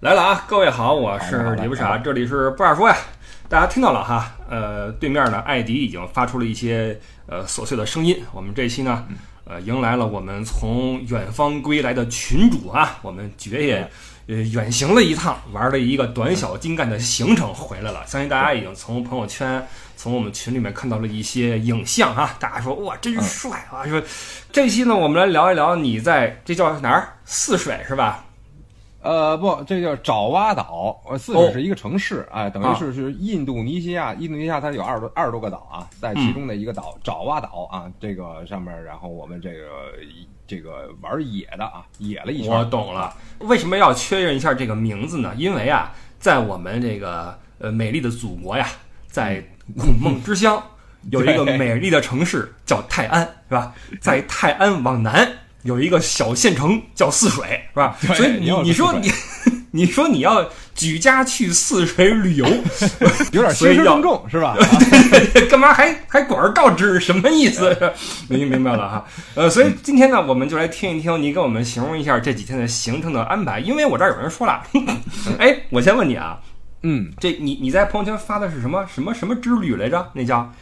来了啊！各位好，我是李不傻，这里是不二说呀。大家听到了哈，呃，对面呢，艾迪已经发出了一些呃琐碎的声音。我们这期呢，呃，迎来了我们从远方归来的群主啊，我们爵爷呃远行了一趟，玩了一个短小精干的行程回来了。相信大家已经从朋友圈、从我们群里面看到了一些影像啊，大家说哇，真帅啊！说这期呢，我们来聊一聊你在这叫哪儿泗水是吧？呃，不，这叫爪哇岛，呃，泗哦水是一个城市，哎，等啊于是是印度尼西亚，印度尼西亚它有二十多二十多个岛啊，在其中的一个岛爪哇岛啊，这个上面，然后我们这个这个玩野的啊，野了一圈。我懂了，为什么要确认一下这个名字呢？因为啊，在我们这个呃美丽的祖国呀，在孔孟之乡 有一个美丽的城市叫泰安，是吧？在泰安往南有一个小县城叫泗水，是吧？所以你你说你 你说你要举家去泗水旅游，有点兴师动众是吧？干嘛还还广而告之？什么意思？明明白了哈。呃，所以今天呢，我们就来听一听你给我们形容一下这几天的行程的安排。因为我这儿有人说了，哎，我先问你啊，嗯，这你你在朋友圈发的是什么什么什么之旅来着？那叫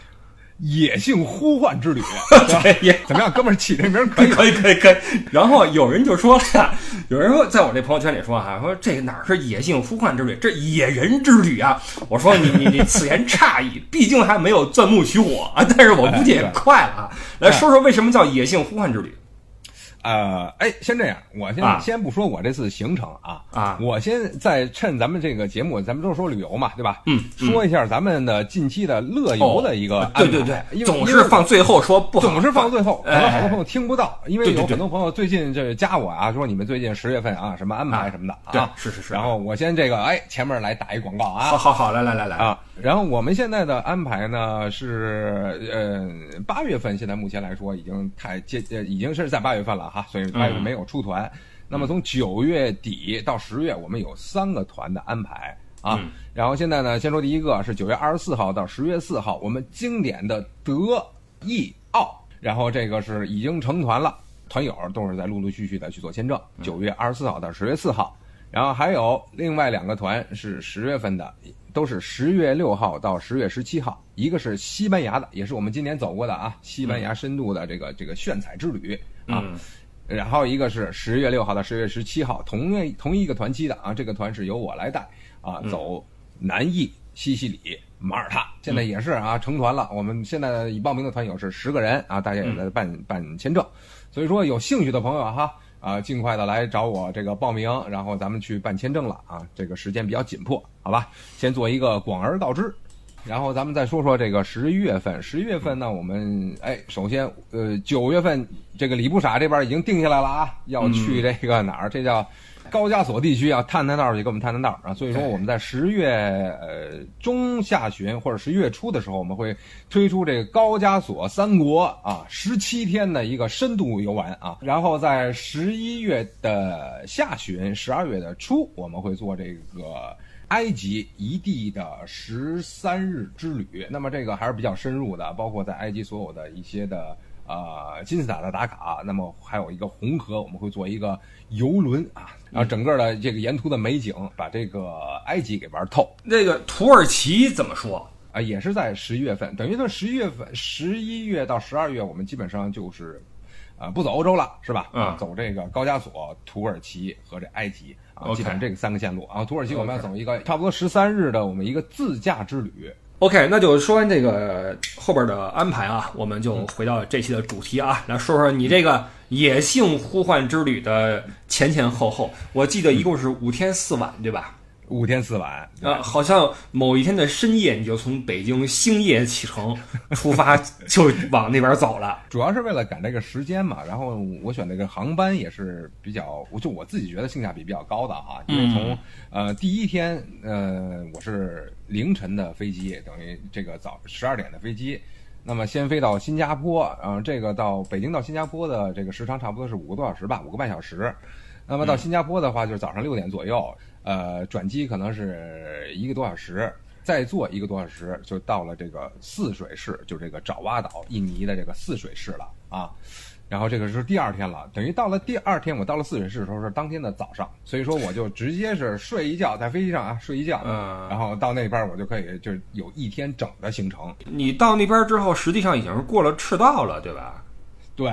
野性呼唤之旅，对也怎么样，哥们儿起这名儿可以？可以可以可以。然后有人就说了，有人说在我这朋友圈里说哈，说这哪是野性呼唤之旅，这野人之旅啊！我说你你你此言差矣，毕竟还没有钻木取火啊，但是我估计也快了啊。来说说为什么叫野性呼唤之旅呃，哎，先这样，我先、啊。先不说我这次行程啊，啊？我先再趁咱们这个节目，咱们都说旅游嘛，对吧？嗯，嗯。说一下咱们的近期的乐游的一个安排、对对对，因为总是放最后说不好，总是放最后，可哎能好多朋友听不到，因为有很多朋友最近这加我啊，说你们最近十月份啊什么安排什么的对啊，，是是是。然后我先这个哎前面来打一广告啊，好好好，来来来来，啊，然后我们现在的安排呢是，呃，八月份现在目前来说已经太接，呃，已经是在八月份了哈，所以八月份没有出团。那么从九月底到十月，我们有三个团的安排啊。嗯然后现在呢，先说第一个是九月二十四号到十月四号，我们经典的德意奥，然后这个是已经成团了，团友都是在陆陆续续的去做签证。九月二十四号到十月四号。然后还有另外两个团是十月份的，都是十月六号到十月十七号，一个是西班牙的，也是我们今年走过的啊，西班牙深度的这个这个炫彩之旅啊。嗯然后一个是十月六号到十月十七号，同一同一个团期的啊，这个团是由我来带啊，走南意、西西里、马耳他，现在也是啊成团了。我们现在已报名的团友是十个人啊，大家也在办办签证，所以说有兴趣的朋友哈啊，尽快的来找我这个报名，然后咱们去办签证了啊，这个时间比较紧迫，好吧？先做一个广而告之。然后咱们再说说这个十一月份，十一月份呢，我们哎，首先呃，九月份这个李不傻这边已经定下来了啊，要去这个哪儿？这叫高加索地区啊，探探道去给我们探探道啊。所以说我们在十月呃中下旬或者十一月初的时候，我们会推出这个高加索三国啊十七天的一个深度游玩啊。然后在十一月的下旬、十二月的初，我们会做这个。埃及一地的十三日之旅，那么这个还是比较深入的，包括在埃及所有的一些的呃金字塔的打卡，那么还有一个红河，我们会做一个游轮啊，然后整个的这个沿途的美景，把这个埃及给玩透那个土耳其怎么说？啊，也是在十一月份，等于说十一月份、十一月到十二月，我们基本上就是。啊，不走欧洲了，是吧？嗯走这个高加索、土耳其和这埃及啊基本上这个三个线路啊。土耳其我们要走一个差不多十三日的我们一个自驾之旅，OK，那就说完这个后边的安排啊，我们就回到这期的主题啊，来说说你这个野性呼唤之旅的前前后后。我记得一共是五天四晚，对吧？五天四晚。啊，好像某一天的深夜，你就从北京星夜启程 出发，就往那边走了。主要是为了赶这个时间嘛，然后我选这个航班也是比较，我就我自己觉得性价比比较高的啊，因为从、呃第一天呃我是凌晨的飞机，等于这个早十二点的飞机，那么先飞到新加坡，然后这个到北京到新加坡的这个时长差不多是五个多小时吧，五个半小时。那么到新加坡的话，就是早上六点左右，呃，转机可能是一个多小时，再坐一个多小时就到了这个泗水市，就这个爪哇岛，印尼的这个泗水市了啊。然后这个是第二天了，等于到了第二天，我到了泗水市的时候是当天的早上，所以说我就直接是睡一觉，在飞机上啊睡一觉，嗯然后到那边我就可以就是有一天整的行程。你到那边之后，实际上已经是过了赤道了，对吧？对，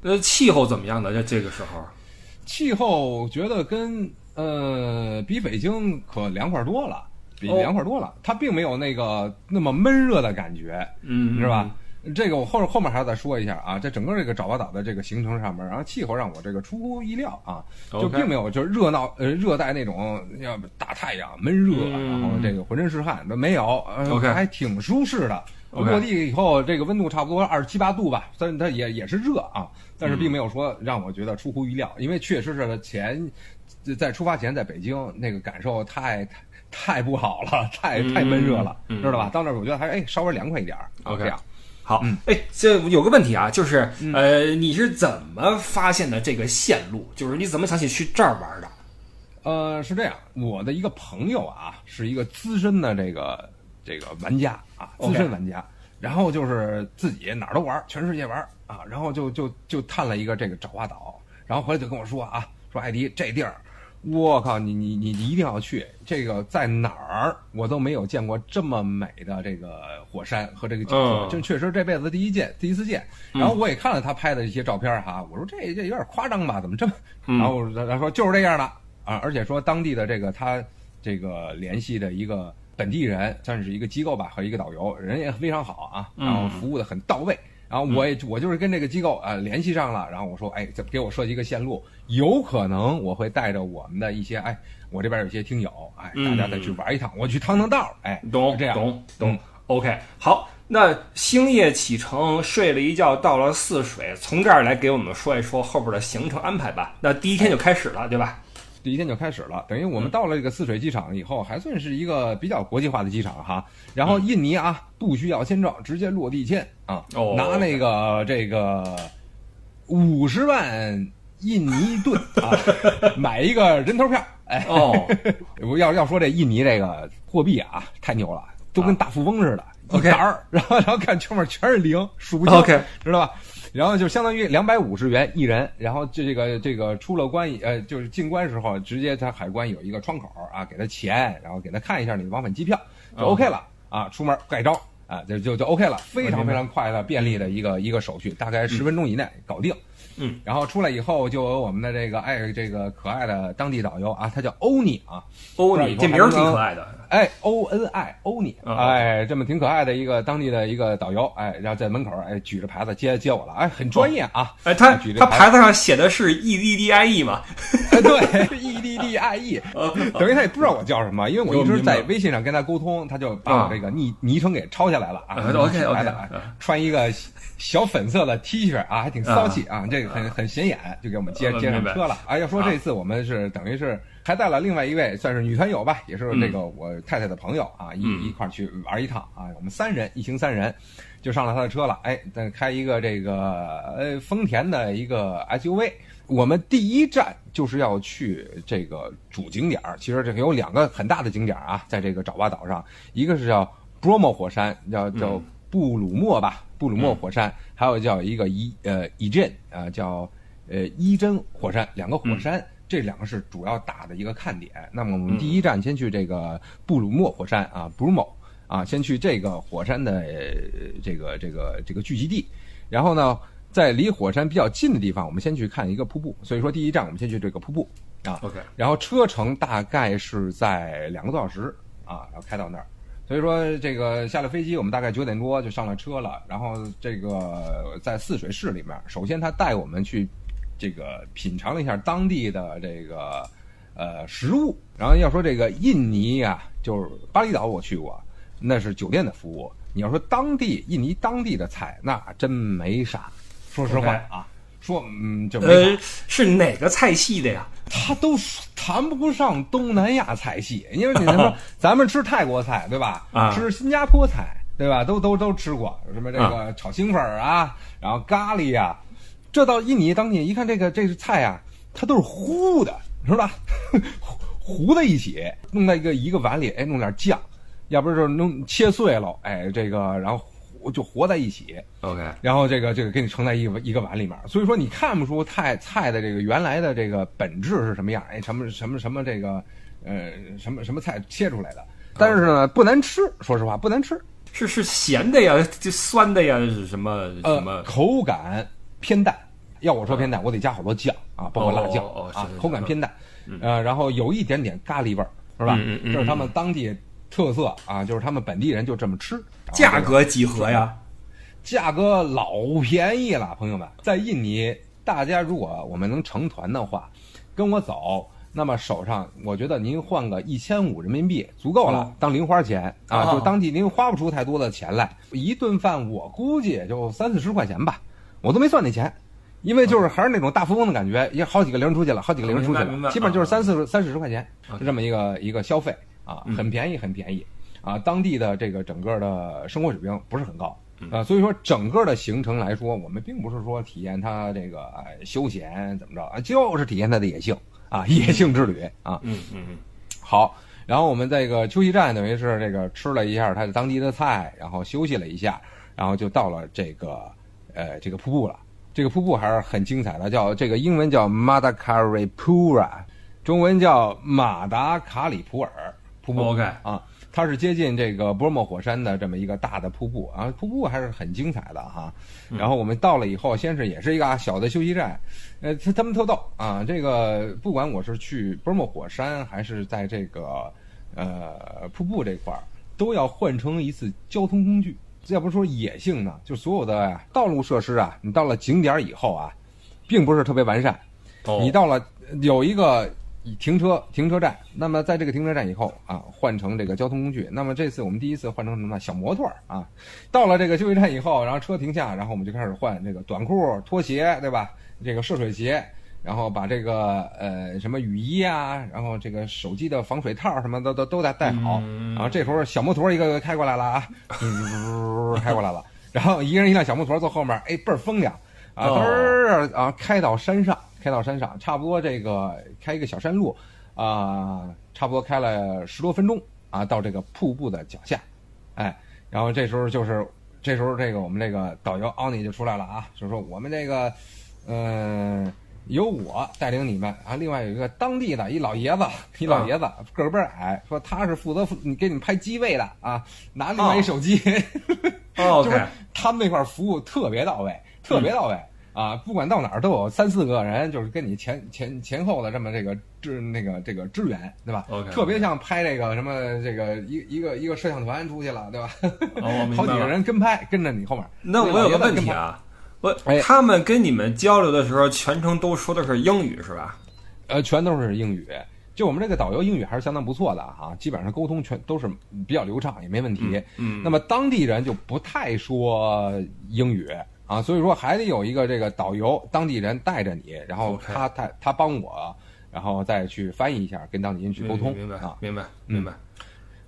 呃，气候怎么样呢？在这个时候，气候觉得跟呃比北京可凉快多了，比哦凉快多了，它并没有那个那么闷热的感觉。嗯，是吧？这个我后后面还要再说一下啊，在整个这个爪哇岛的这个行程上面，然后气候让我这个出乎意料啊，就并没有就是热闹呃热带那种要大太阳闷热，嗯然后这个浑身是汗都没有，呃 OK 还挺舒适的。落地以后，这个温度差不多二十七八度吧，但是它也也是热啊，但是并没有说让我觉得出乎意料，因为确实是前在出发前在北京那个感受太太太不好了，太太闷热了，知道吧？到那儿我觉得还哎稍微凉快一点儿 OK 这样。好嗯，哎，这有个问题啊，就是呃，你是怎么发现的这个线路？就是你怎么想起去这儿玩的？呃，是这样，我的一个朋友啊，是一个资深的这个这个玩家啊，资深玩家。然后就是自己哪儿都玩，全世界玩啊，然后就就就探了一个这个爪哇岛，然后回来就跟我说啊，说艾迪这地儿，我靠，你你你你一定要去，这个在哪儿我都没有见过这么美的这个火山和这个景色，嗯这确实这辈子第一见，第一次见。然后我也看了他拍的一些照片哈，我说这这有点夸张吧，怎么这么？嗯然后他说就是这样的啊，而且说当地的这个他这个联系的一个本地人，算是一个机构吧和一个导游，人也非常好啊，然后服务的很到位。然后我也我就是跟这个机构啊、呃联系上了，然后我说哎，这给我设计一个线路，有可能我会带着我们的一些哎，我这边有一些听友哎，大家再去玩一趟，我去趟趟道，哎，懂是这样，懂懂嗯。OK，好，那星夜启程，睡了一觉，到了泗水，从这儿来给我们说一说后边的行程安排吧。那第一天就开始了，对吧？第一天就开始了，等于我们到了这个泗水机场以后，还算是一个比较国际化的机场哈。然后印尼啊，不需要签证，直接落地签啊，哦拿那个这个五十万印尼盾啊，买一个人头票。哎，哦，我要要说这印尼这个货币啊，太牛了，都跟大富翁似的，一沓儿，然后然后看前面全是零，数不清知道吧？然后就相当于两百五十元一人，然后这这个这个出了关呃，就是进关时候，直接他海关有一个窗口啊，给他钱，然后给他看一下你的往返机票，就哦 OK 了啊，出门盖章啊，就就就 OK 了，非常非常快的便利的一个一个手续，大概十分钟以内搞定。嗯，然后出来以后就有我们的这个爱这个可爱的当地导游啊，他叫欧尼啊，欧尼这名儿挺可爱的。哎，O N I 欧尼，啊。哎，这么挺可爱的一个当地的一个导游，哎，然后在门口哎举着牌子接接我了，哎，很专业啊，哎，他举着他牌子。上写的是 E D D I E 嘛？哎对，E D D I E，等于他也不知道我叫什么，因为我一直在微信上跟他沟通，他就把我这个昵昵称给抄下来了啊啊，OK，OK，举牌子哎啊穿一个小粉色的 T 恤啊，还挺骚气啊，这个很很显眼，就给我们接呃接上车了。啊，要说这次我们是等于是还带了另外一位算是女团友吧，也是这个我太太的朋友啊，一嗯。一块儿去玩一趟啊，我们三人一行三人。就上了他的车了，哎，再开一个这个呃丰田的一个 SUV。我们第一站就是要去这个主景点儿，其实这个有两个很大的景点儿啊，在这个爪哇岛上，一个是叫 Bromo 火山，叫叫布鲁莫吧，布鲁莫火山，还有叫一个伊呃伊镇啊，叫呃伊真火山，两个火山。这两个是主要打的一个看点。那么我们第一站先去这个布鲁莫火山啊，Bromo 啊，先去这个火山的呃这个这个这个聚集地，然后呢，在离火山比较近的地方，我们先去看一个瀑布。所以说第一站我们先去这个瀑布啊，OK，然后车程大概是在两个多小时啊，然后开到那儿。所以说这个下了飞机，我们大概九点多就上了车了。然后这个在泗水市里面，首先他带我们去这个品尝了一下当地的这个呃食物。然后要说这个印尼啊、就是巴厘岛我去过，那是酒店的服务。你要说当地印尼当地的菜，那真没啥。说实话啊，说嗯就没是哪个菜系的呀？他都谈不上东南亚菜系，因为你 说咱们吃泰国菜对吧？啊吃新加坡菜对吧？都都都吃过，什么这个炒青粉儿啊，然后咖喱呀、这到印尼当地一看这个这个菜啊，它都是糊的，是吧？糊在一起，弄在一个一个碗里，哎，弄点酱，要不就是弄切碎了，哎，这个然后活就活在一起。OK，然后这个这个给你盛在一个一个碗里面，所以说你看不出菜菜的这个原来的这个本质是什么样，哎，什么什么什么这个呃什么什么菜切出来的，但是呢不难吃，说实话不难吃，是是咸的呀，就酸的呀，是什么什呃么？口感偏淡。要我说偏淡，我得加好多酱啊，包括辣酱啊哦哦哦是是，口感偏淡，呃，然后有一点点咖喱味儿，是吧？这是他们当地特色啊，就是他们本地人就这么吃。价格几何呀？价格老便宜了，朋友们，在印尼，大家如果我们能成团的话，跟我走，那么手上我觉得您换个一千五人民币足够了，哦当零花钱啊，哦就当地您花不出太多的钱来，一顿饭我估计也就三四十块钱吧，我都没算那钱。因为就是还是那种大富翁的感觉，也好几个零出去了，好几个零出去了，基本就是啊三四十三四十块钱就这么一个一个消费啊，嗯很便宜，很便宜啊。当地的这个整个的生活水平不是很高，嗯啊，所以说整个的行程来说，我们并不是说体验它这个哎休闲怎么着啊，就是体验它的野性啊，野性之旅啊。嗯嗯嗯，好，然后我们这个休息站等于是这个吃了一下它的当地的菜，然后休息了一下，然后就到了这个呃这个瀑布了。这个瀑布还是很精彩的，叫这个英文叫 Madakaripura，中文叫马达卡里普尔瀑布。OK 啊，它是接近这个波尔莫火山的这么一个大的瀑布啊，瀑布还是很精彩的哈。然后我们到了以后，先是也是一个啊小的休息站，呃，他他们特逗啊，这个不管我是去波尔莫火山还是在这个呃瀑布这块儿，都要换成一次交通工具。要不说野性呢，就所有的道路设施啊，你到了景点儿以后啊，并不是特别完善。哦你到了有一个停车停车站，那么在这个停车站以后啊，换成这个交通工具。那么这次我们第一次换成什么呢？小摩托儿啊。到了这个休息站以后，然后车停下，然后我们就开始换这个短裤、拖鞋，对吧？这个涉水鞋，然后把这个呃什么雨衣啊，然后这个手机的防水套什么的都都得带好。嗯然后这时候小摩托一个个开过来了啊，呜开过来了。然后一人一辆小摩托坐后面，哎，倍儿风凉啊，哦嘚儿啊，开到山上，开到山上，差不多这个开一个小山路啊，差不多开了十多分钟啊，到这个瀑布的脚下，哎，然后这时候就是这时候这个我们这个导游奥尼就出来了啊，就说我们这个，嗯、由我带领你们啊，另外有一个当地的一老爷子，一老爷子个儿倍儿矮，说他是负责你给你们拍机位的啊，拿另外一手机，哦就是他们那块儿服务特别到位，特别到位。啊，不管到哪儿都有三四个人，就是跟你前前前后的这么这个支那个这个支援，对吧特别像拍这个什么这个一一个一个摄像团出去了，对吧？好几个人跟拍，跟着你后面。那我有个问，题啊，我哎他们跟你们交流的时候，全程都说的是英语是吧？呃，全都是英语。就我们这个导游英语还是相当不错的啊、基本上沟通全都是比较流畅，也没问题。嗯，那么当地人就不太说英语啊，所以说还得有一个这个导游，当地人带着你，然后他他他帮我，然后再去翻译一下，跟当地人去沟通明白啊明白明白。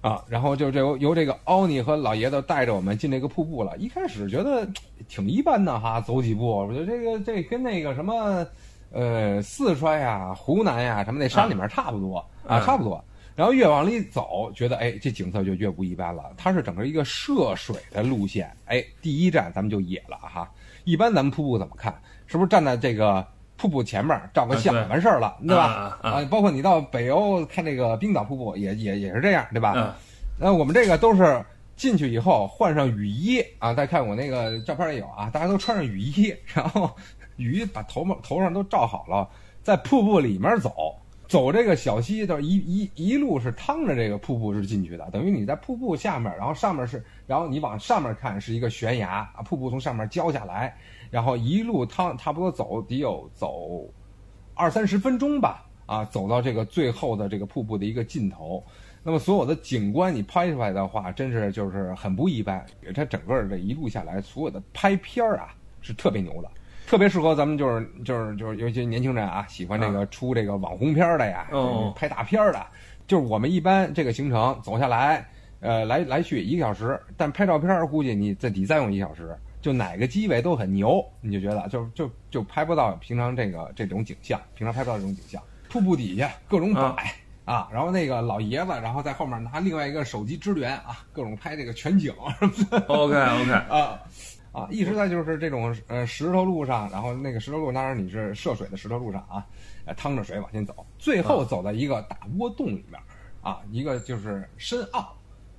啊，然后就这由由这个奥尼和老爷子带着我们进这个瀑布了。一开始觉得挺一般的哈，走几步，我觉得这个这跟那个什么呃四川呀、湖南呀什么那山里面差不多啊，嗯差不多。然后越往里走，觉得哎，这景色就越不一般了。它是整个一个涉水的路线，哎，第一站咱们就野了哈。一般咱们瀑布怎么看？是不是站在这个瀑布前面照个相完事儿了，对吧？啊包括你到北欧看这个冰岛瀑布也也也是这样，对吧？嗯那我们这个都是进去以后换上雨衣啊，大家看我那个照片也有啊，大家都穿上雨衣，然后雨衣把头发头上都罩好了，在瀑布里面走，走这个小溪，就是一一一路是趟着这个瀑布是进去的，等于你在瀑布下面，然后上面是，然后你往上面看是一个悬崖啊，瀑布从上面浇下来，然后一路趟差不多走得有走二三十分钟吧，啊，走到这个最后的这个瀑布的一个尽头。那么所有的景观你拍出来的话，真是就是很不一般。它整个这一路下来，所有的拍片儿啊是特别牛的，特别适合咱们就是就是就是尤其年轻人啊，喜欢这个出这个网红片儿的呀，哦拍大片儿的。就是我们一般这个行程走下来，呃，来来去一个小时，但拍照片儿估计你再得再用一小时。就哪个机位都很牛，你就觉得就就就拍不到平常这个这种景象，平常拍不到这种景象。瀑布底下各种摆。啊啊，然后那个老爷子，然后在后面拿另外一个手机支援啊，各种拍这个全景什么的 OK OK，啊啊，一直在就是这种呃石头路上，然后那个石头路当然你是涉水的石头路上啊，呃趟着水往前走，最后走到一个大窝洞里面啊，一个就是深坳，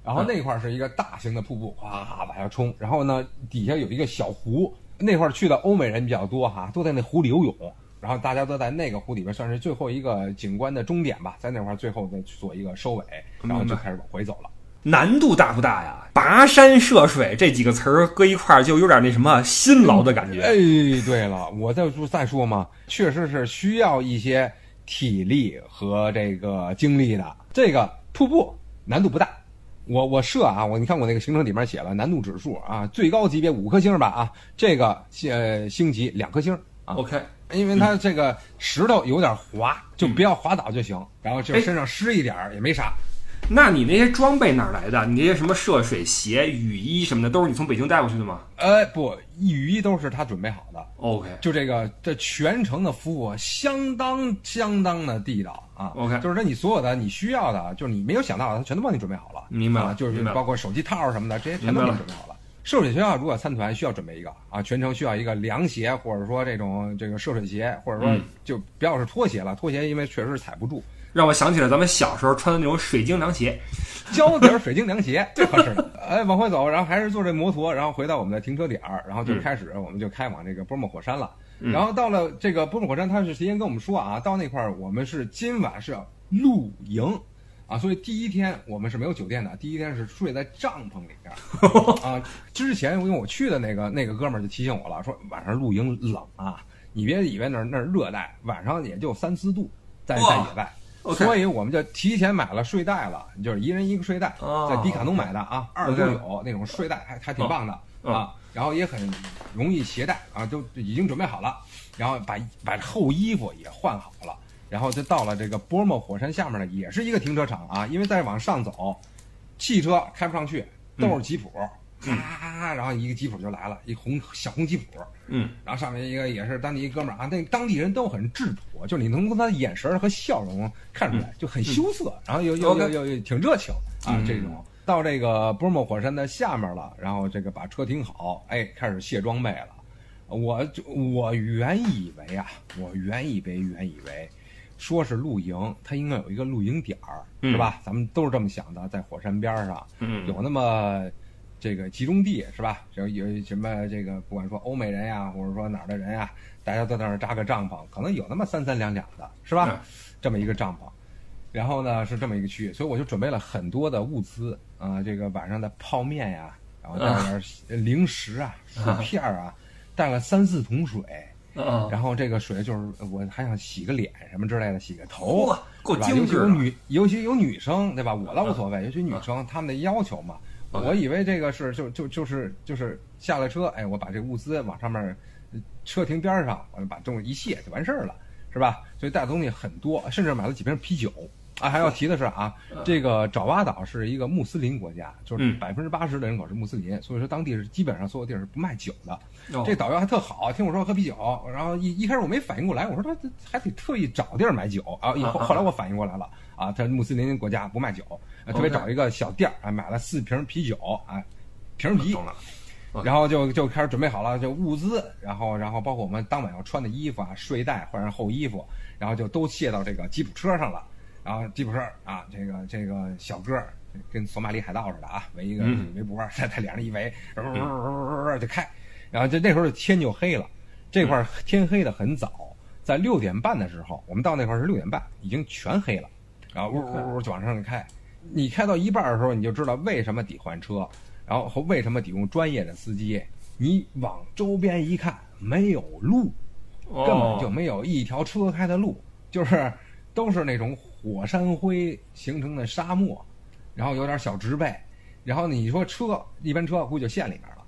然后那块儿是一个大型的瀑布，哗往下冲，然后呢底下有一个小湖，那块儿去的欧美人比较多哈，都在那湖里游泳。然后大家都在那个湖里边，算是最后一个景观的终点吧，在那块儿最后再做一个收尾，然后就开始往回走了。难度大不大呀？跋山涉水这几个词儿搁一块儿，就有点那什么辛劳的感觉。哎，对了，我再说再说嘛，确实是需要一些体力和这个精力的。这个瀑布难度不大，我我设啊，我你看我那个行程里面写了难度指数啊，最高级别五颗星吧啊，这个呃星级两颗星啊。OK，因为它这个石头有点滑，就不要滑倒就行。然后就身上湿一点儿也没啥。那你那些装备哪儿来的？你那些什么涉水鞋、雨衣什么的，都是你从北京带过去的吗呃，不，雨衣都是他准备好的。？OK，就这个这全程的服务相当相当的地道啊。OK 就是说你所有的你需要的，就是你没有想到的，他全都帮你准备好了。明白了啊，就是包括手机套什么的，这些全都给你准备好了。涉水学校如果参团需要准备一个啊，全程需要一个凉鞋，或者说这种这个涉水鞋，或者说嗯就不要是拖鞋了，拖鞋因为确实是踩不住。让我想起了咱们小时候穿的那种水晶凉鞋。胶底儿水晶凉鞋 最合适了。哎，往回走，然后还是坐这摩托，然后回到我们的停车点儿，然后就开始我们就开往这个波莫火山了。嗯然后到了这个波莫火山，他是提前跟我们说啊，到那块儿我们是今晚是要露营。啊，所以第一天我们是没有酒店的，第一天是睡在帐篷里边儿啊。之前因为我去的那个那个哥们儿就提醒我了，说晚上露营冷啊，你别以为那儿那儿热带，晚上也就三四度，在在野外。所以我们就提前买了睡袋了，就是一人一个睡袋，哦在迪卡侬买的啊，二都有那种睡袋，还还挺棒的哦啊，然后也很容易携带啊，都已经准备好了，然后把把厚衣服也换好了，然后就到了这个波莫火山下面呢，也是一个停车场啊，因为再往上走，汽车开不上去，都是吉普，咔，然后一个吉普就来了，一红小红吉普，嗯，然后上面一个也是当地一哥们儿啊，那当地人都很质朴，就是你能从他的眼神和笑容看出来，就很羞涩，然后又又又又又挺热情啊嗯，这种。到这个波莫火山的下面了，然后这个把车停好，哎，开始卸装备了。我就我原以为啊，我原以为原以为，说是露营，它应该有一个露营点儿，嗯。是吧？咱们都是这么想的，在火山边上，嗯。有那么这个集中地是吧？有有什么这个不管说欧美人呀，或者说哪儿的人呀，大家都在那儿扎个帐篷，可能有那么三三两两的，是吧？嗯这么一个帐篷，然后呢是这么一个区域，所以我就准备了很多的物资啊、这个晚上的泡面呀，然后带点儿零食啊、薯片儿啊，带了三四桶水。嗯，然后这个水就是我还想洗个脸什么之类的，洗个头嚯，够精致尤其有女，尤其有女生，对吧？我倒无所谓，尤其女生她们的要求嘛。我以为这个是就就就是就是下了车，哎，我把这物资往上面车停边上，我就把东西一卸就完事儿了，是吧？所以带的东西很多，甚至买了几瓶啤酒。啊，还要提的是啊，这个爪哇岛是一个穆斯林国家，就是嗯百分之八十的人口是穆斯林，所以说当地是基本上所有地儿是不卖酒的。哦这导游还特好，听我说喝啤酒，然后一一开始我没反应过来，我说他这还得特意找地儿买酒啊。以后后来我反应过来了啊，他穆斯林国家不卖酒，呃特别找一个小店儿啊，买了四瓶啤酒啊，瓶啤懂了。然后就就开始准备好了，就物资，然后然后包括我们当晚要穿的衣服啊、睡袋换上厚衣服，然后就都卸到这个吉普车上了。然后吉普车啊，这个这个小哥儿跟索马里海盗似的啊，围一个嗯围脖，在他脸上一围，就开。然后就那时候天就黑了，这块儿天黑的很早，在六点半的时候，我们到那块儿是六点半，已经全黑了，然后呜呜呜就往上开。你开到一半的时候，你就知道为什么得换车，然后和为什么得用专业的司机。你往周边一看，没有路，根本就没有一条车开的路，就是都是那种火山灰形成的沙漠，然后有点小植被，然后你说车一般车估计就陷里面了，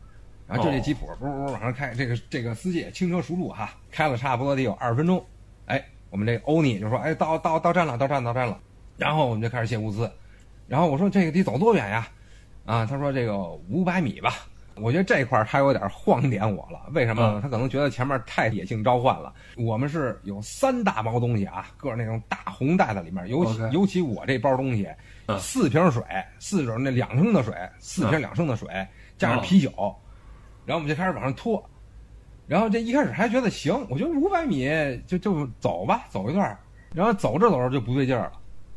然后就这吉普呜呜往上开，这个这个司机也轻车熟路哈，开了差不多得有二十分钟，哎，我们这欧尼就说哎到到到站了到站到站了，然后我们就开始卸物资，然后我说这个得走多远呀？啊，他说这个五百米吧。我觉得这块儿他有点晃点我了，为什么呢？嗯他可能觉得前面太野性召唤了。我们是有三大包东西啊，搁着那种大红袋子里面，尤其尤其我这包东西，嗯四瓶水，四种那两升的水，四瓶两升的水，加上啤酒，然后我们就开始往上拖。然后这一开始还觉得行，我觉得五百米就就走吧，走一段儿。然后走着走着就不对劲儿了，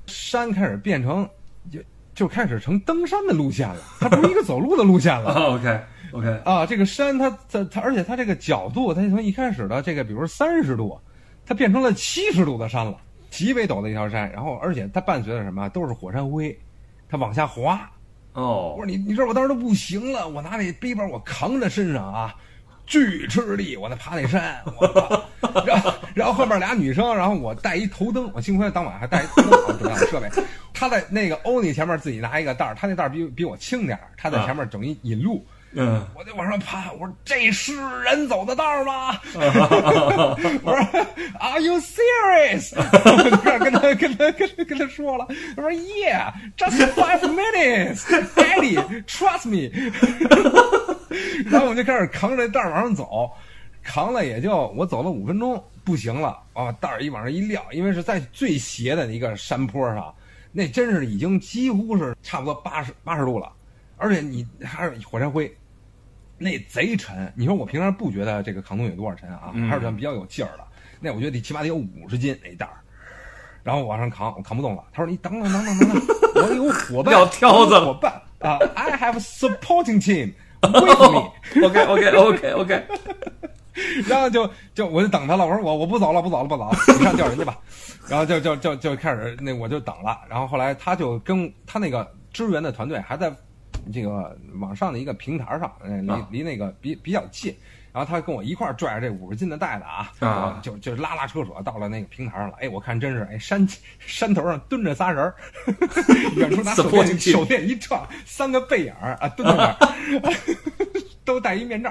山开始变成就就开始成登山的路线了，它不是一个走路的路线了。OK OK，啊，这个山它它它，而且它这个角度，它从一开始的这个，比如说三十度，它变成了七十度的山了，极为陡的一条山。然后，而且它伴随着什么，都是火山灰，它往下滑。我哦说你，你知道我当时都不行了，我拿那背包我扛着身上啊，巨吃力，我在爬那山，我靠！然后 然后后面俩女生，然后我带一头灯，我幸亏当晚还带一头灯，我准备好设备。他在那个欧尼前面自己拿一个袋儿，他那袋儿比比我轻点儿，他在前面整一引路。嗯我就往上爬，我说这是人走的道儿吗？我说 Are you serious？我跟他跟他跟他跟他说了，他说 Yeah，just five minutes，Daddy，trust me。然后我就开始扛着这袋儿往上走，扛了也就我走了五分钟，不行了啊，袋儿一往上一撂，因为是在最斜的一个山坡上，那真是已经几乎是差不多八十八十度了，而且你还是火山灰。那贼沉，你说我平常不觉得这个扛东西有多少沉啊，嗯还是算比较有劲儿的。那我觉得得起码得有五十斤那一袋儿，然后往上扛，我扛不动了。他说：“你等等等等等等，我有伙伴，要挑子了我有伙伴啊，I have supporting team OK OK OK OK，然后就就我就等他了，我说我我不走了，不走了，不走了，你上叫人去吧。然后就就就就开始那我就等了，然后后来他就跟他那个支援的团队还在这个网上的一个平台上，呃离啊离那个比比较近。然后他跟我一块儿拽着这五十斤的袋子啊，啊就就拉拉扯扯到了那个平台上了。哎，我看真是哎山山头上蹲着仨人儿，远处拿 手电手电一照，三个背影儿啊蹲在那儿，都戴一面罩。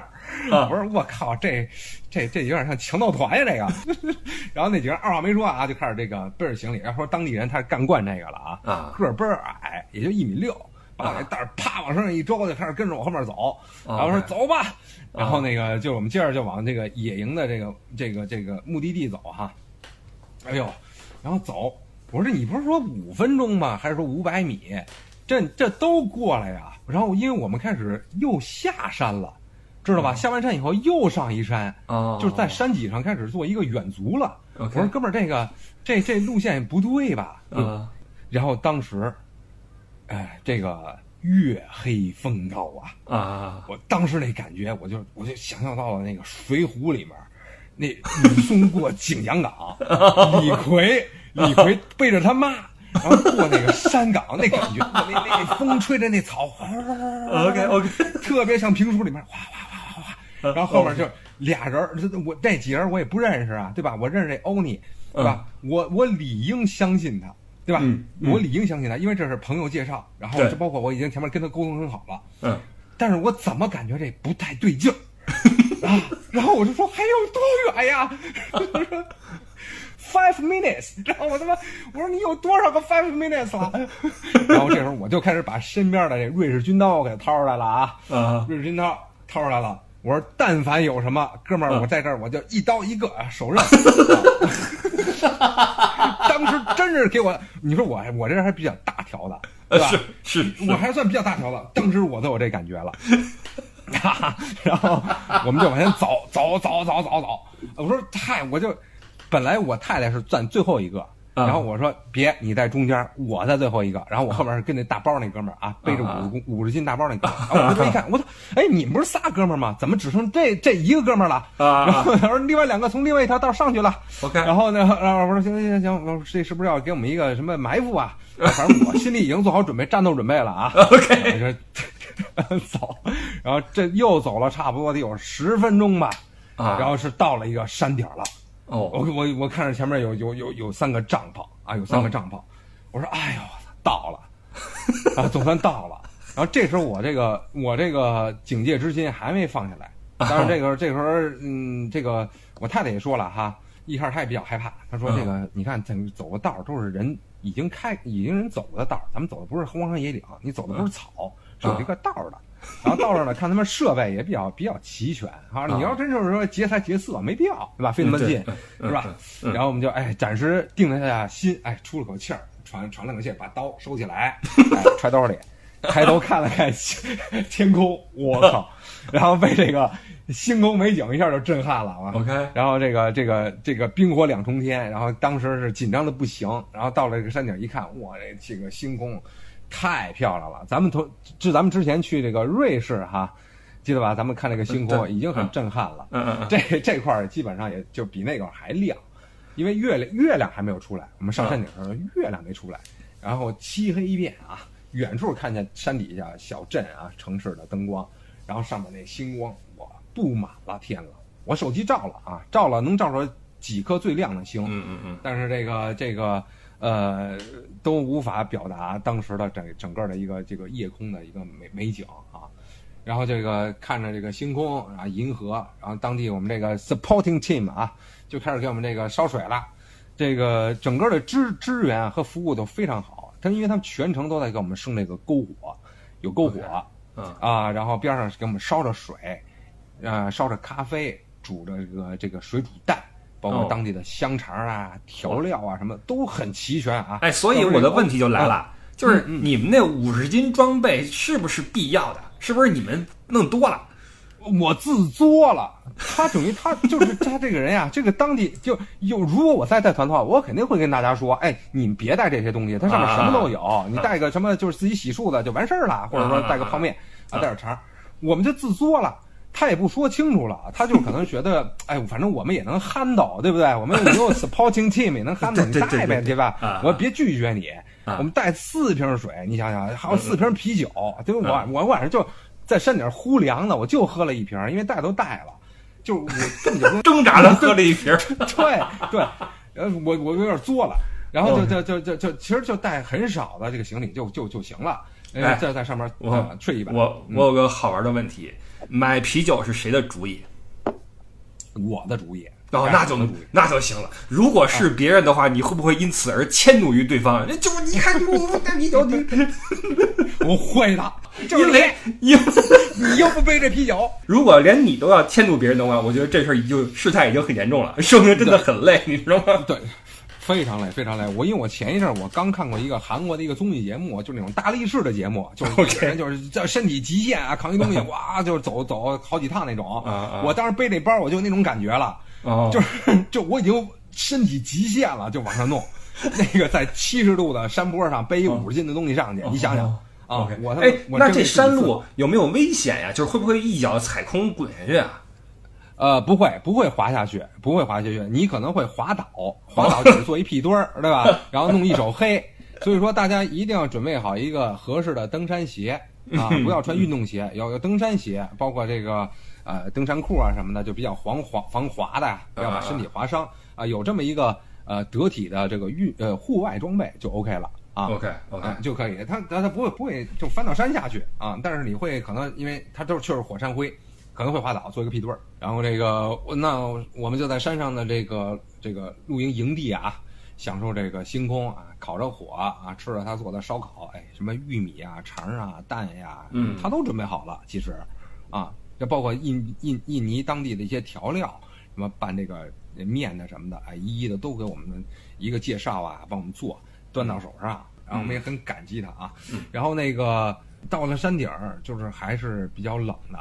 啊我说我靠，这这这有点像强盗团呀，这个。然后那几个人二话没说啊，就开始这个背着行李。然后说当地人他是干惯这个了啊，啊个儿倍儿矮，也就一米六，把我那袋儿啪往身上一 dro 就开始跟着我后面走。然后说走吧，然后那个就我们接着就往这个野营的这个这个这个目的地走哈。哎呦，然后走，我说这你不是说五分钟吗？还是说五百米？这这都过来呀。然后因为我们开始又下山了，知道吧？下完山以后又上一山，哦，就是在山脊上开始做一个远足了。我说哥们儿，这个这这路线不对吧？嗯然后当时，哎，这个月黑风高啊，啊我当时那感觉，我就我就想象到了那个《水浒》里面，那武松过景阳冈，李逵李逵背着他妈，然后过那个山岗，那感觉，那那那风吹着那草，哗 OK OK，特别像评书里面哗哗哗哗哗，然后后面就俩人我这几人我也不认识啊，对吧？我认识这欧尼，对吧？我我理应相信他。对吧？嗯嗯我理应相信他，因为这是朋友介绍，然后对就包括我已经前面跟他沟通很好了，嗯但是我怎么感觉这不太对劲儿 啊？然后我就说还有多远呀？他说 five minutes。然后我他妈我说你有多少个 five minutes 了？然后这时候我就开始把身边的这瑞士军刀给掏出来了啊，啊瑞士军刀掏出来了。我说但凡有什么，哥们儿，嗯我在这儿我就一刀一个啊手刃。当时真是给我，你说我我这人还比较大条的，对吧？是是我还算比较大条的，当时我都有这感觉了。然后我们就往前走，走，走，走，走，走。我说太，我就本来我太太是站最后一个，啊然后我说别，你在中间，我在最后一个。然后我后面是跟那大包那哥们儿啊，背着啊五十公五十斤大包那哥们儿。然后我回头一看，我说，哎，你们不是仨哥们儿吗？怎么只剩这这一个哥们儿了？啊然后他说另外两个从另外一条道上去了。OK，然后呢，然后我说行行行行，我说这是不是要给我们一个什么埋伏啊？反正我心里已经做好准备，战斗准备了啊。OK 我说 走，然后这又走了差不多得有十分钟吧，啊，然后是到了一个山顶了。我哦。我我我看着前面有有有有三个帐篷啊，有三个帐篷，我说哎呦到了，啊总算到了。然后这时候我这个我这个警戒之心还没放下来，但是这个这时候嗯这个我太太也说了哈，一开始她也比较害怕，她说嗯。这个你看咱走的道都是人已经开已经人走的道，咱们走的不是荒山野岭，你走的不是草，是有这个道儿的。然后到这儿呢，看他们设备也比较比较齐全啊。你要真就是说劫财劫色，没必要，对吧？费那么劲，是吧？然后我们就哎，暂时定了下心，哎，出了口气儿，喘喘了口气，把刀收起来，哎揣兜里，抬头看了看 天空，我靠！然后被这个星空美景一下就震撼了啊。OK，然后这个这个这个冰火两重天，然后当时是紧张的不行，然后到了这个山顶一看，哇，这这个星空太漂亮了。咱们同就咱们之前去这个瑞士哈，记得吧？咱们看这个星空已经很震撼了。嗯嗯嗯，这这块儿基本上也就比那个还亮，因为月亮月亮还没有出来，我们上山顶的时候月亮没出来，然后漆黑一片啊，远处看见山底下小镇啊城市的灯光，然后上面那星光哇布满了天了，我手机照了啊，照了能照出来几颗最亮的星，嗯嗯嗯，但是这个这个呃都无法表达当时的整整个的一个这个夜空的一个美美景啊。然后这个看着这个星空啊，银河，然后当地我们这个 supporting team 啊，就开始给我们这个烧水了。这个整个的支支援和服务都非常好，他因为他们全程都在给我们生这个篝火，有篝火啊，然后边上给我们烧着水，呃，烧着咖啡，煮着这个这个水煮蛋，包括哦当地的香肠啊、调料啊什么都很齐全啊。哎，所以我的问题就来了，就是你们那五十斤装备是不是必要的？是不是你们弄多了？我自作了，他等于他就是他这个人呀，这个当地就有。如果我再带团的话，我肯定会跟大家说，哎，你们别带这些东西，它上面什么都有，你带个什么就是自己洗漱的就完事儿了，或者说带个泡面啊，带点肠，我们就自作了。他也不说清楚了，他就可能觉得，哎，反正我们也能 handle，对不对？我们有 supporting team 也能 handle，你带呗，对吧啊？我别拒绝你。啊我们带四瓶水，你想想，还有四瓶啤酒，对吧？我我晚上就在山顶呼凉的，我就喝了一瓶，因为带都带了，就我根本就不挣扎着喝了一瓶儿，对对，呃，我我有点作了，然后就哦就就就就其实就带很少的这个行李就就就行了，呃哎，在在上面睡一晚。我我有个好玩的问题，买啤酒是谁的主意？我的主意，哦，哎那就能。那就行了。如果是别人的话，你会不会因此而迁怒于对方？就是你看你不带啤酒，你 我会的，因为因为你又不背这啤酒，如果连你都要迁怒别人的话，我觉得这事儿已经事态已经很严重了，说明真的很累，你知道吗？对，非常累，非常累。我因为我前一阵儿我刚看过一个韩国的一个综艺节目，就是那种大力士的节目，就是就是叫身体极限啊，扛一东西 哇，就是走走好几趟那种。我当时背那包，我就那种感觉了，哦就是 就我已经身体极限了，就往上弄。那个在七十度的山坡上背一五十斤的东西上去，你想想啊我他哎，那这山路有没有危险呀？就是会不会一脚踩空滚下去啊？呃，不会，不会滑下去，不会滑下去，你可能会滑倒，滑倒只是做一屁墩儿，对吧？然后弄一手黑，所以说大家一定要准备好一个合适的登山鞋啊，不要穿运动鞋，要有登山鞋，包括这个呃登山裤啊什么的，就比较防滑防滑的呀，不要把身体划伤啊，有这么一个呃得体的这个运呃户外装备就 OK 了啊。OK OK，啊，就可以，它它它不会不会就翻到山下去啊，但是你会可能因为它都是就是火山灰，可能会滑倒，做一个屁墩儿。然后这个那我们就在山上的这个这个露营营地啊，享受这个星空啊，烤着火啊，吃着他做的烧烤，哎，什么玉米啊、肠啊、蛋呀，嗯他都准备好了。其实啊，这包括印印印尼当地的一些调料，什么拌这个面的什么的，哎，一一的都给我们一个介绍啊，帮我们做，端到手上，然后我们也很感激他啊。然后那个到了山顶儿，就是还是比较冷的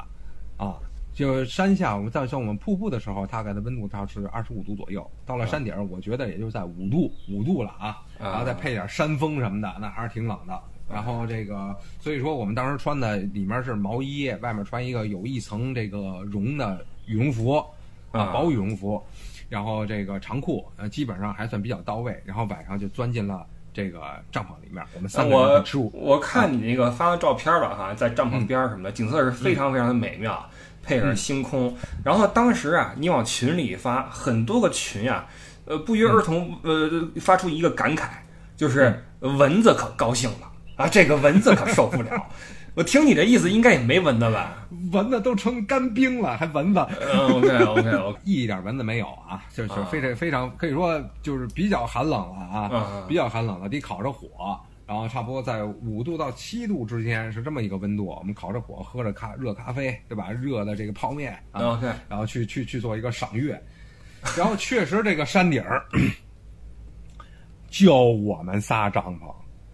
啊。就山下，我们在像我们瀑布的时候，大概的温度它是二十五度左右。到了山顶儿，我觉得也就在五度五度了啊，然后再配点山风什么的，那还是挺冷的。然后这个，所以说我们当时穿的里面是毛衣，外面穿一个有一层这个绒的羽绒服啊薄羽绒服，然后这个长裤，呃，基本上还算比较到位。然后晚上就钻进了这个帐篷里面，我们三个人我看你那个发的照片了哈，在帐篷边儿什么的，景色是非常非常的美妙，配上星空。然后当时啊，你往群里发，很多个群啊，呃，不约而同呃发出一个感慨，就是蚊子可高兴了啊，这个蚊子可受不了。我听你这意思，应该也没蚊子吧？蚊子都成干冰了，还蚊子？嗯，OK OK OK，一点蚊子没有啊，就是啊非常非常可以说就是比较寒冷了啊，比较寒冷了，得烤着火，然后差不多在五度到七度之间是这么一个温度。我们烤着火，喝着咖热咖啡，对吧？热的这个泡面啊，OK，然后去去去做一个赏月。然后确实这个山顶儿就我们仨帐篷。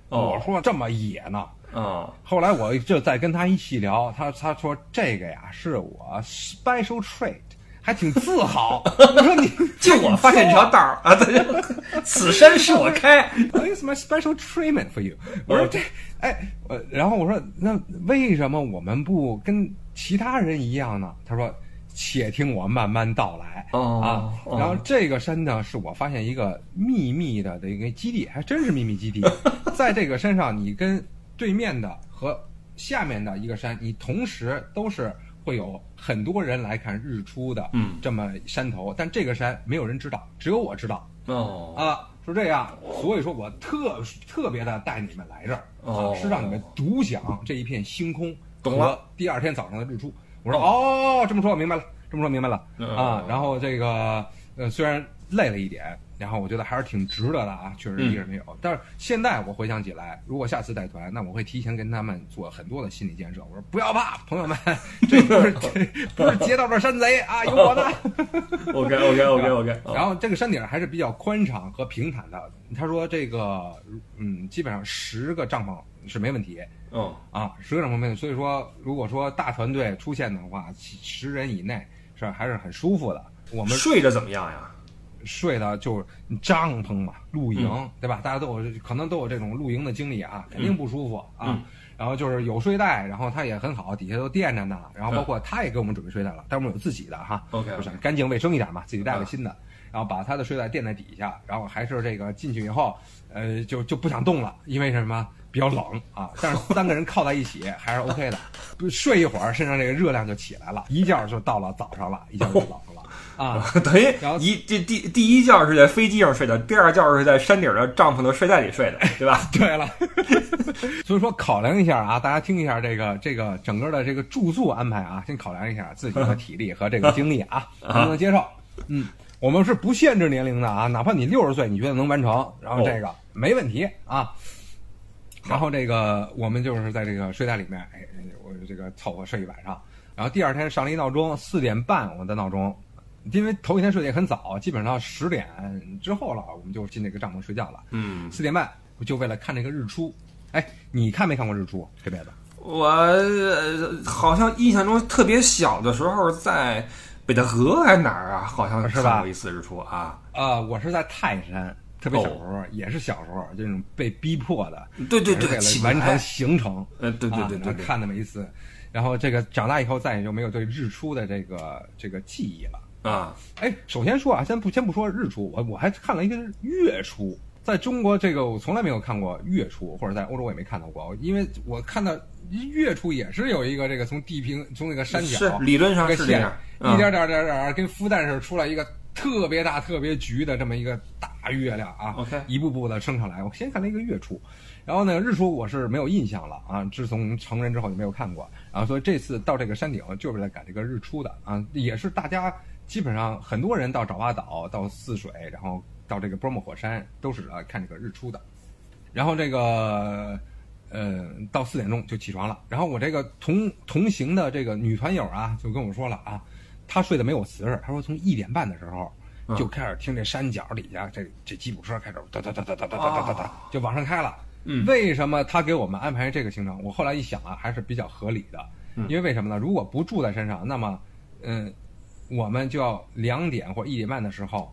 哦我说这么野呢。哦，后来我就再跟他一细聊，他他说这个呀是我 special trait，还挺自豪。我说你就我发现这条道儿 啊，对，此山是我开。It's my special treatment for you。我说这，哎，呃，然后我说那为什么我们不跟其他人一样呢？他说，且听我慢慢道来。哦啊，哦然后这个山呢，是我发现一个秘密的的一个基地，还真是秘密基地。在这个山上，你跟对面的和下面的一个山，你同时都是会有很多人来看日出的，嗯。这么山头，但这个山没有人知道，只有我知道。哦，啊，是这样，所以说我特特别的带你们来这儿，哦。啊，是让你们独享这一片星空懂了。和第二天早上的日出。我说哦，这么说我明白了，这么说明白了。嗯。啊。然后这个呃，虽然累了一点，然后我觉得还是挺值得的啊，确实一个人没有。但是现在我回想起来，如果下次带团，那我会提前跟他们做很多的心理建设。我说不要怕，朋友们，这不是这 不是劫道的山贼啊，有我呢。OK OK OK OK，然后这个山顶还是比较宽敞和平坦的。他说这个，嗯，基本上十个帐篷是没问题嗯啊，十个帐篷没问题。所以说，如果说大团队出现的话，十人以内是还是很舒服的。我们睡着怎么样呀？睡的就是帐篷嘛，露营，对吧？大家都有可能都有这种露营的经历啊，肯定不舒服啊。嗯然后就是有睡袋，然后它也很好，底下都垫着呢。然后包括他也给我们准备睡袋了，但我们有自己的哈。OK，就想干净卫生一点嘛，自己带个新的，然后把他的睡袋垫在底下，然后还是这个进去以后，呃，就就不想动了，因为什么？比较冷啊，但是三个人靠在一起还是 OK 的，睡一会儿身上这个热量就起来了，一觉就到了早上了，一觉就早上了啊。等于然后一这第第一觉是在飞机上睡的，第二觉是在山顶的帐篷的睡袋里睡的，对吧？对了，所以说考量一下啊，大家听一下这个这个整个的这个住宿安排啊，先考量一下自己的体力和这个精力啊，能不能接受？嗯，我们是不限制年龄的啊，哪怕你六十岁，你觉得能完成，然后这个、没问题啊。然后这个我们就是在这个睡袋里面，哎，我这个凑合睡一晚上。然后第二天上了一闹钟，四点半我的闹钟，因为头一天睡得也很早，基本上十点之后了，我们就进那个帐篷睡觉了。嗯，四点半，我就为了看这个日出。哎，你看没看过日出？这辈子我、呃好像印象中特别小的时候在北戴河还是哪儿啊，好像是吧看过一次日出啊。啊、我是在泰山，特别小时候，也是小时候这种被逼迫的，对对对，完成行程。呃，对对啊对对对，看那么一次，然后这个长大以后再也就没有对日出的这个这个记忆了。啊，哎，首先说啊，先不先不说日出，我我还看了一个月出。在中国，这个我从来没有看过月出，或者在欧洲我也没看到过，因为我看到月出也是有一个这个从地平从那个山是脚理论上是这样，一点点点点跟孵蛋似的出来一个特别大、特别橘的这么一个大月亮啊 OK 一步步的升上来。我先看了一个月出，然后呢日出我是没有印象了啊，自从成人之后就没有看过。然后所以这次到这个山顶就是为了赶这个日出的啊，也是大家基本上很多人到爪哇岛、到泗水，然后到这个波莫火山都是来看这个日出的。然后这个呃，到四点钟就起床了。然后我这个同同行的这个女团友啊，就跟我说了啊，她睡得没我瓷实。她说从一点半的时候就开始听这山脚底下这这吉普车开始哒哒哒哒哒哒哒哒哒就往上开了。嗯为什么他给我们安排这个行程？我后来一想啊，还是比较合理的。因为为什么呢？如果不住在山上，那么嗯，我们就要两点或一点半的时候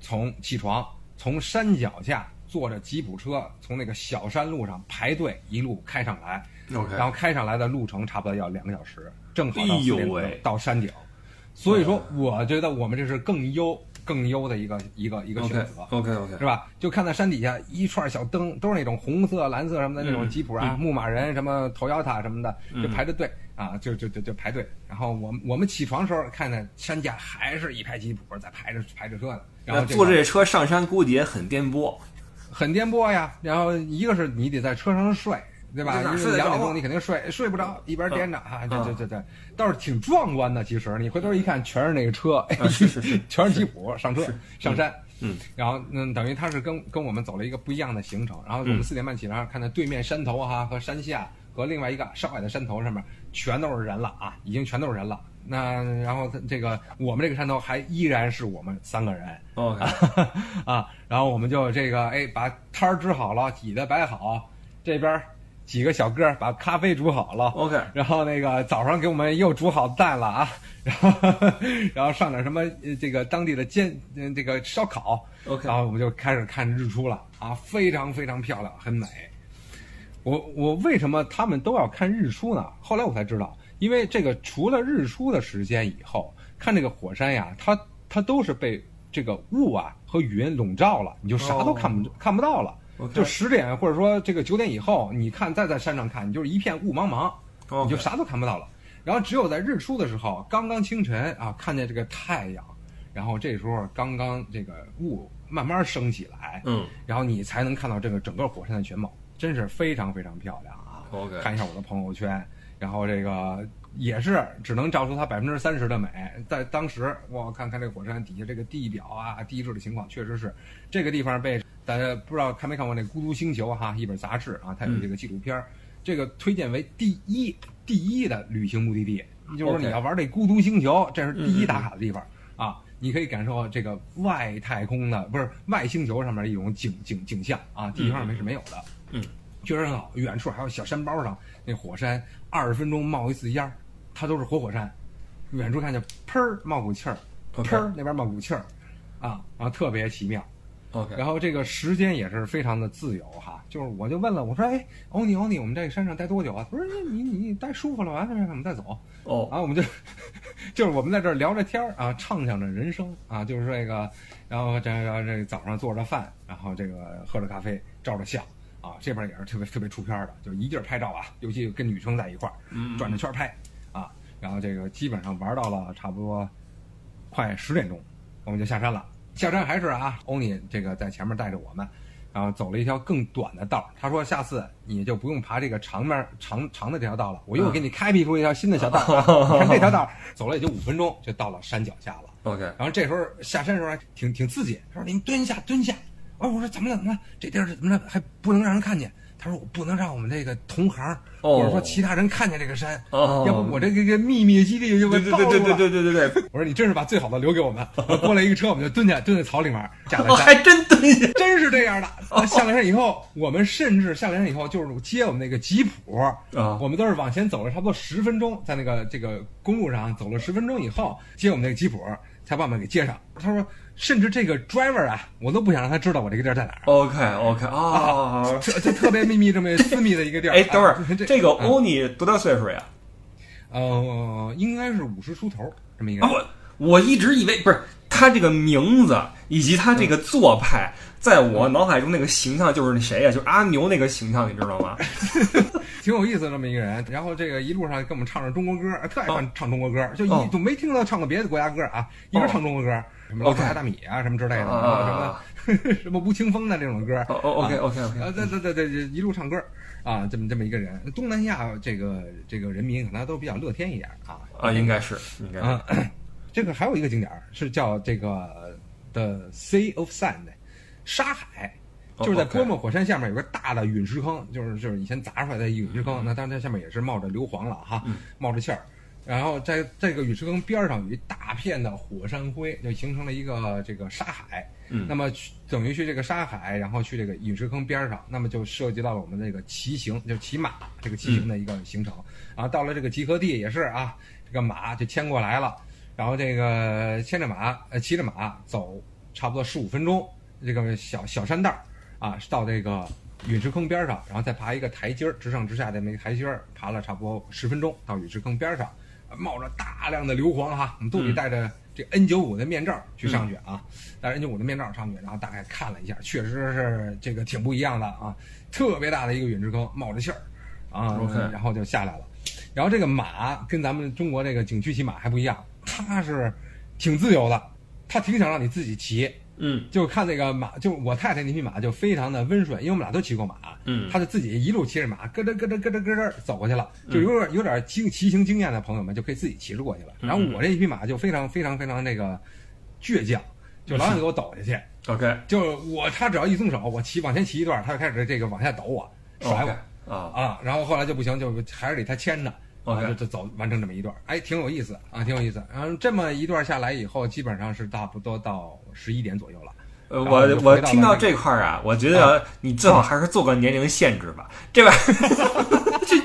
从起床，从山脚下坐着吉普车从那个小山路上排队一路开上来，OK 然后开上来的路程差不多要两个小时，正好到哎呦四点钟到山顶。所以说，我觉得我们这是更优、更优的一个一个一个选择。OK OK，是吧？就看到山底下一串小灯，都是那种红色、蓝色什么的那种吉普啊、牧马人什么 Toyota 什么的，就排着队啊，就就就就排队。然后我们我们起床时候看见山下还是一排吉普在排着排着车呢，然后那这个坐这车上山估计也很颠簸。很颠簸呀。然后一个是你得在车上睡。对吧？睡两点钟你肯定睡睡不着，一边颠着哈。对对对对倒是挺壮观的。其实你回头一看，全是那个车，啊是是是 全是吉普上车上山。嗯，然后嗯，等于他是跟跟我们走了一个不一样的行程。然后我们四点半起床，看到对面山头哈和山下和另外一个上海的山头上面全都是人了啊，已经全都是人了。那然后这个我们这个山头还依然是我们三个人。OK，啊，然后我们就这个哎，把摊儿支好了，椅子摆好，这边几个小哥儿把咖啡煮好了。OK，然后那个早上给我们又煮好蛋了啊，然后然后上点什么呃这个当地的煎嗯这个烧烤 OK 然后我们就开始看日出了啊，非常非常漂亮，很美。我我为什么他们都要看日出呢？后来我才知道，因为这个除了日出的时间以后，看这个火山呀，它它都是被这个雾啊和云笼罩了，你就啥都看不、看不到了。就十点或者说这个九点以后，你看再在山上看，你就是一片雾茫茫。你就啥都看不到了。然后只有在日出的时候，刚刚清晨啊，看见这个太阳，然后这时候刚刚这个雾慢慢升起来，嗯然后你才能看到这个整个火山的全貌，真是非常非常漂亮啊。OK 看一下我的朋友圈，然后这个也是只能照出它百分之三十的美。在当时，我看看这个火山底下这个地表啊、地质的情况，确实是这个地方被大家不知道看没看过那《孤独星球》哈，一本杂志啊，它有这个纪录片儿，这个推荐为第一第一的旅行目的地。就是说你要玩这孤独星球，这是第一打卡的地方啊。你可以感受这个外太空的，不是外星球上面一种景景景象啊，地球上面是没有的。嗯，确实很好。远处还有小山包上那火山，二十分钟冒一次烟儿，它都是活火山。远处看见喷儿冒股气儿，喷儿那边冒股气儿，啊，然后特别奇妙。OK，然后这个时间也是非常的自由哈，就是我就问了，我说，哎，欧尼欧尼，我们在山上待多久啊？他说，你你你待舒服了，完了我们再走。哦然后我们就 就是我们在这儿聊着天儿啊，畅想着人生啊，就是这个，然后这个这个早上做着饭，然后这个喝着咖啡，照着相啊，这边也是特别特别出片的，就一劲儿拍照啊，尤其跟女生在一块儿，嗯转着圈拍啊，然后这个基本上玩到了差不多快十点钟，我们就下山了。下山还是啊，欧尼这个在前面带着我们，然后走了一条更短的道。他说下次你就不用爬这个长面长长的这条道了，我又给你开辟出一条新的小道 看这条道走了也就五分钟，就到了山脚下了。OK，然后这时候下山的时候还挺挺刺激，他说：“您蹲下，蹲下。”啊，我说怎么了？怎么了？这地儿怎么了？还不能让人看见？他说：“我不能让我们这个同行，哦或者说其他人看见这个山，哦要不我这个这个秘密基地就被对暴露了。对对对对对对对，我说你真是把最好的留给我们。过来一个车，我们就蹲下，蹲在草里面下了。还真蹲下。真是这样的。啊下了山以后，我们甚至下了山以后，就是接我们那个吉普啊我们都是往前走了差不多十分钟，在那个这个公路上走了十分钟以后，接我们那个吉普，才把我们给接上。他说，甚至这个 driver 啊，我都不想让他知道我这个地儿在哪儿。OK OK 啊，特就特别秘密，这么私密的一个地儿。哎，等会啊儿 这个啊欧尼多大岁数呀？呃，应该是五十出头这么一个。我我一直以为不是他这个名字以及他这个做派，在我脑海中那个形象就是那谁呀？就是阿牛那个形象，你知道吗？挺有意思这么一个人，然后这个一路上跟我们唱着中国歌，特爱哦唱唱中国歌，就一哦都没听到唱过别的国家歌啊，一直唱中国歌，什么老鼠爱大米啊，什么之类的，啊什么 什么吴青峰的这种歌，哦哦，OK OK 啊，OK，对对对对，一路唱歌啊，这么这么一个人，东南亚这个这个人民可能都比较乐天一点啊啊，应该是应该这个还有一个景点儿是叫这个的 Sea of Sand，沙海。哦就是在 OK 波莫火山下面有个大的陨石坑，就是就是以前砸出来的一个陨石坑，那当然它下面也是冒着硫磺了哈，嗯。冒着气儿。然后在这个陨石坑边上有一大片的火山灰，就形成了一个这个沙海。嗯那么去等于去这个沙海，然后去这个陨石坑边上，那么就涉及到了我们这个骑行，就骑马这个骑行的一个行程。啊，到了这个集合地也是啊，这个马就牵过来了，然后这个牵着马，呃，骑着马走差不多十五分钟，这个小小山道儿啊，到这个陨石坑边上，然后再爬一个台阶儿，直上直下的那个台阶儿，爬了差不多十分钟到陨石坑边上，冒着大量的硫磺哈，我们都得带着这 N 9 5的面罩去上去啊，带着 N 9 5的面罩上去，然后大概看了一下，确实是这个挺不一样的啊，特别大的一个陨石坑，冒着气儿啊然后就下来了。然后这个马跟咱们中国这个景区骑马还不一样，它是挺自由的，它挺想让你自己骑。嗯。就看那个马，就我太太那匹马就非常的温顺，因为我们俩都骑过马，嗯。她就自己一路骑着马，咯噔咯噔咯噔咯噔走过去了，就有点有点骑骑行经验的朋友们就可以自己骑着过去了。然后我这一匹马就非常非常非常那个倔强，就老想给我抖下去。OK 就我他只要一松手，我骑往前骑一段，他就开始这个往下抖我，甩我。啊。啊，然后后来就不行，就还是得他牵着，啊就走完成这么一段，哎，挺有意思啊，挺有意思。然后这么一段下来以后，基本上是差不多到十一点左右了。呃，我我听到这块儿啊，我觉得你最好还是做个年龄限制吧。这玩意儿，这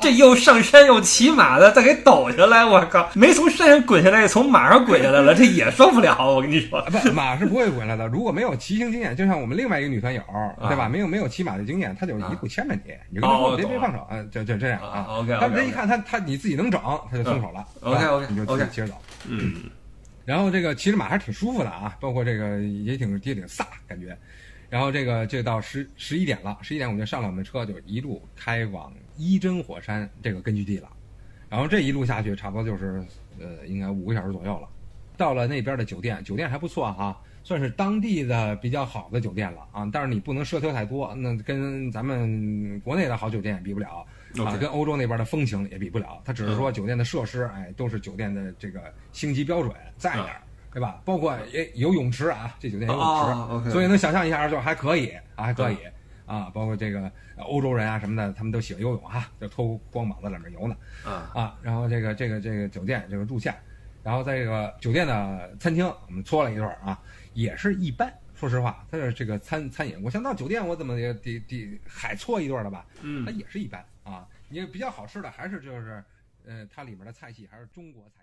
这又上山又骑马的，再给抖下来，我靠！没从山上滚下来，从马上滚下来了，这也受不了。我跟你说啊，不，马是不会滚来的。如果没有骑行经验，就像我们另外一个女团友，对吧？啊没有没有骑马的经验，她就一步牵着你，你就跟她哦说别别放手，嗯，就就这样啊啊。，OK，OK，OK 但是这一看他他你自己能整，他就松手了。嗯是吧 OK，OK，你就自 OK 己骑着走。嗯然后这个骑着马还是挺舒服的啊，包括这个也挺也挺飒感觉。然后这个这到十十一点了，十一点我们就上了我们车，就一路开往伊真火山这个根据地了。然后这一路下去，差不多就是呃，应该五个小时左右了。到了那边的酒店，酒店还不错哈、算是当地的比较好的酒店了啊。但是你不能奢求太多，那跟咱们国内的好酒店也比不了啊跟欧洲那边的风情也比不了。它只是说酒店的设施，哎，都是酒店的这个星级标准在那儿，对吧？包括也有泳池啊，这酒店有泳池，所以能想象一下，就还可以啊，还可以。啊，包括这个呃欧洲人啊什么的，他们都喜欢游泳啊，就脱光膀子在里面游呢。啊啊，然后这个这个这个酒店这个住下，然后在这个酒店的餐厅我们搓了一顿啊，也是一般。说实话，它的这个餐餐饮，我想到酒店我怎么也得得海搓一顿了吧？嗯它也是一般啊。你比较好吃的还是就是，呃，它里面的菜系还是中国菜。